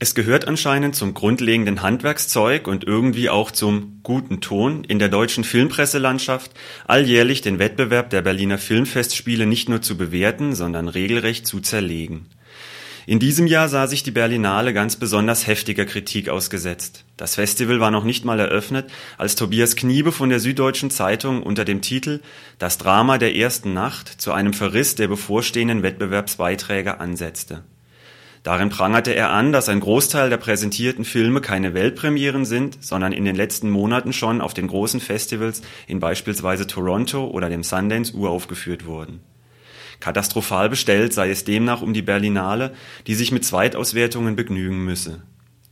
Es gehört anscheinend zum grundlegenden Handwerkszeug und irgendwie auch zum guten Ton in der deutschen Filmpresselandschaft, alljährlich den Wettbewerb der Berliner Filmfestspiele nicht nur zu bewerten, sondern regelrecht zu zerlegen. In diesem Jahr sah sich die Berlinale ganz besonders heftiger Kritik ausgesetzt. Das Festival war noch nicht mal eröffnet, als Tobias Kniebe von der Süddeutschen Zeitung unter dem Titel Das Drama der ersten Nacht zu einem Verriss der bevorstehenden Wettbewerbsbeiträge ansetzte. Darin prangerte er an, dass ein Großteil der präsentierten Filme keine Weltpremieren sind, sondern in den letzten Monaten schon auf den großen Festivals in beispielsweise Toronto oder dem Sundance uraufgeführt wurden. Katastrophal bestellt sei es demnach um die Berlinale, die sich mit Zweitauswertungen begnügen müsse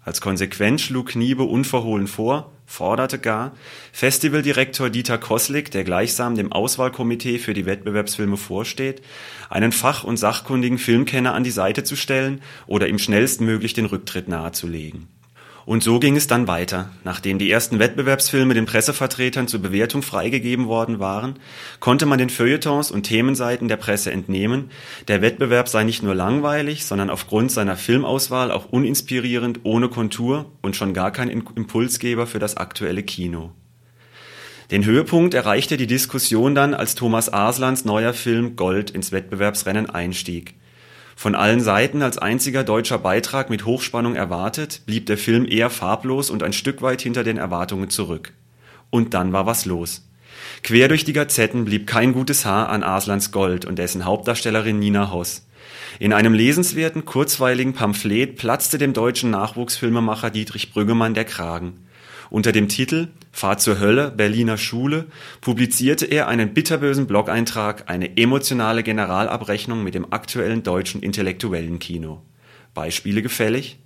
als Konsequenz schlug Kniebe unverhohlen vor, forderte gar, Festivaldirektor Dieter Koslik, der gleichsam dem Auswahlkomitee für die Wettbewerbsfilme vorsteht, einen fach- und sachkundigen Filmkenner an die Seite zu stellen oder ihm schnellstmöglich den Rücktritt nahezulegen und so ging es dann weiter. Nachdem die ersten Wettbewerbsfilme den Pressevertretern zur Bewertung freigegeben worden waren, konnte man den Feuilletons und Themenseiten der Presse entnehmen, der Wettbewerb sei nicht nur langweilig, sondern aufgrund seiner Filmauswahl auch uninspirierend, ohne Kontur und schon gar kein Impulsgeber für das aktuelle Kino. Den Höhepunkt erreichte die Diskussion dann, als Thomas Aslans neuer Film Gold ins Wettbewerbsrennen einstieg. Von allen Seiten als einziger deutscher Beitrag mit Hochspannung erwartet, blieb der Film eher farblos und ein Stück weit hinter den Erwartungen zurück. Und dann war was los. Quer durch die Gazetten blieb kein gutes Haar an Aslans Gold und dessen Hauptdarstellerin Nina Hoss. In einem lesenswerten, kurzweiligen Pamphlet platzte dem deutschen Nachwuchsfilmemacher Dietrich Brüggemann der Kragen. Unter dem Titel Fahr zur Hölle, Berliner Schule publizierte er einen bitterbösen Blog-Eintrag, eine emotionale Generalabrechnung mit dem aktuellen deutschen intellektuellen Kino. Beispiele gefällig?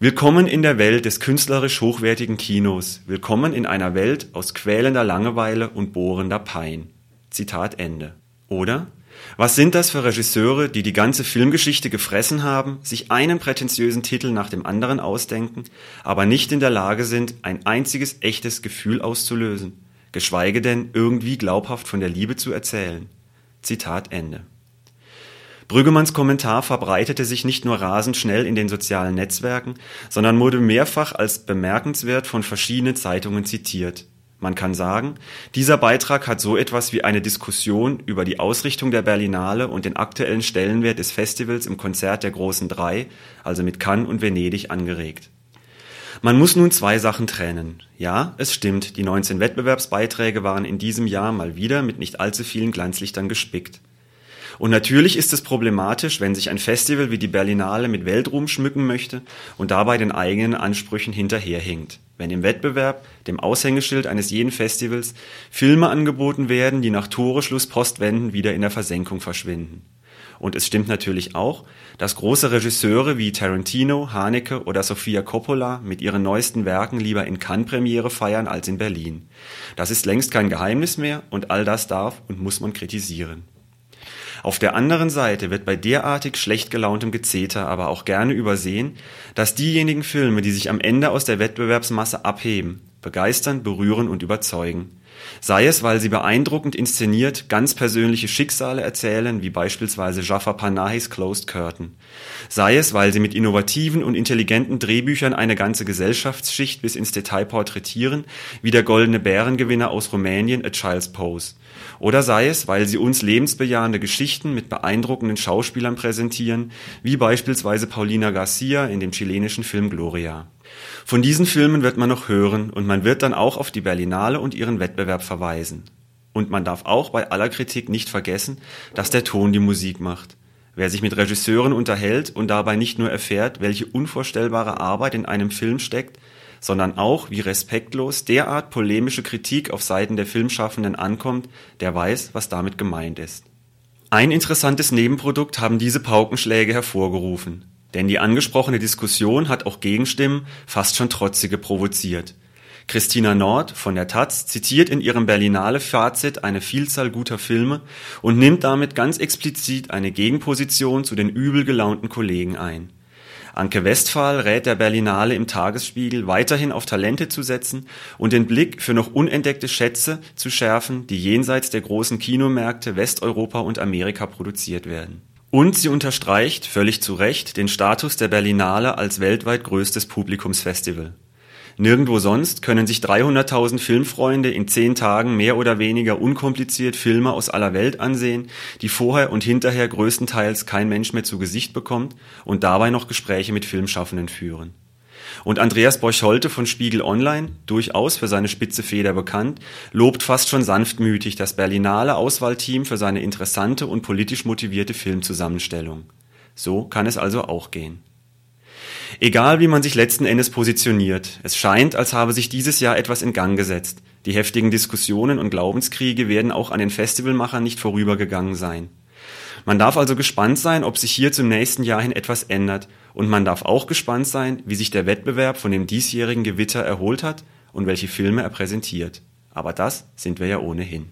Willkommen in der Welt des künstlerisch hochwertigen Kinos. Willkommen in einer Welt aus quälender Langeweile und bohrender Pein. Zitat Ende. Oder was sind das für Regisseure, die die ganze Filmgeschichte gefressen haben, sich einen prätentiösen Titel nach dem anderen ausdenken, aber nicht in der Lage sind, ein einziges echtes Gefühl auszulösen, geschweige denn irgendwie glaubhaft von der Liebe zu erzählen. Zitat Ende. Brüggemanns Kommentar verbreitete sich nicht nur rasend schnell in den sozialen Netzwerken, sondern wurde mehrfach als bemerkenswert von verschiedenen Zeitungen zitiert. Man kann sagen, dieser Beitrag hat so etwas wie eine Diskussion über die Ausrichtung der Berlinale und den aktuellen Stellenwert des Festivals im Konzert der großen Drei, also mit Cannes und Venedig, angeregt. Man muss nun zwei Sachen trennen. Ja, es stimmt, die 19 Wettbewerbsbeiträge waren in diesem Jahr mal wieder mit nicht allzu vielen Glanzlichtern gespickt. Und natürlich ist es problematisch, wenn sich ein Festival wie die Berlinale mit Weltruhm schmücken möchte und dabei den eigenen Ansprüchen hinterherhinkt. Wenn im Wettbewerb, dem Aushängeschild eines jeden Festivals, Filme angeboten werden, die nach Toreschluss Postwenden wieder in der Versenkung verschwinden. Und es stimmt natürlich auch, dass große Regisseure wie Tarantino, Haneke oder Sofia Coppola mit ihren neuesten Werken lieber in Cannes Premiere feiern als in Berlin. Das ist längst kein Geheimnis mehr und all das darf und muss man kritisieren. Auf der anderen Seite wird bei derartig schlecht gelauntem Gezeter aber auch gerne übersehen, dass diejenigen Filme, die sich am Ende aus der Wettbewerbsmasse abheben, begeistern, berühren und überzeugen. Sei es, weil sie beeindruckend inszeniert ganz persönliche Schicksale erzählen, wie beispielsweise Jafar Panahis Closed Curtain. Sei es, weil sie mit innovativen und intelligenten Drehbüchern eine ganze Gesellschaftsschicht bis ins Detail porträtieren, wie der Goldene Bärengewinner aus Rumänien A Child's Pose. Oder sei es, weil sie uns lebensbejahende Geschichten mit beeindruckenden Schauspielern präsentieren, wie beispielsweise Paulina Garcia in dem chilenischen Film Gloria. Von diesen Filmen wird man noch hören und man wird dann auch auf die Berlinale und ihren Wettbewerb verweisen. Und man darf auch bei aller Kritik nicht vergessen, dass der Ton die Musik macht. Wer sich mit Regisseuren unterhält und dabei nicht nur erfährt, welche unvorstellbare Arbeit in einem Film steckt, sondern auch, wie respektlos derart polemische Kritik auf Seiten der Filmschaffenden ankommt, der weiß, was damit gemeint ist. Ein interessantes Nebenprodukt haben diese Paukenschläge hervorgerufen. Denn die angesprochene Diskussion hat auch Gegenstimmen, fast schon trotzige, provoziert. Christina Nord von der Taz zitiert in ihrem Berlinale-Fazit eine Vielzahl guter Filme und nimmt damit ganz explizit eine Gegenposition zu den übel gelaunten Kollegen ein. Anke Westphal rät der Berlinale im Tagesspiegel weiterhin auf Talente zu setzen und den Blick für noch unentdeckte Schätze zu schärfen, die jenseits der großen Kinomärkte Westeuropa und Amerika produziert werden. Und sie unterstreicht, völlig zu Recht, den Status der Berlinale als weltweit größtes Publikumsfestival. Nirgendwo sonst können sich 300.000 Filmfreunde in zehn Tagen mehr oder weniger unkompliziert Filme aus aller Welt ansehen, die vorher und hinterher größtenteils kein Mensch mehr zu Gesicht bekommt und dabei noch Gespräche mit Filmschaffenden führen. Und Andreas Borcholte von Spiegel Online, durchaus für seine spitze Feder bekannt, lobt fast schon sanftmütig das Berlinale Auswahlteam für seine interessante und politisch motivierte Filmzusammenstellung. So kann es also auch gehen. Egal wie man sich letzten Endes positioniert, es scheint, als habe sich dieses Jahr etwas in Gang gesetzt. Die heftigen Diskussionen und Glaubenskriege werden auch an den Festivalmachern nicht vorübergegangen sein. Man darf also gespannt sein, ob sich hier zum nächsten Jahr hin etwas ändert, und man darf auch gespannt sein, wie sich der Wettbewerb von dem diesjährigen Gewitter erholt hat und welche Filme er präsentiert. Aber das sind wir ja ohnehin.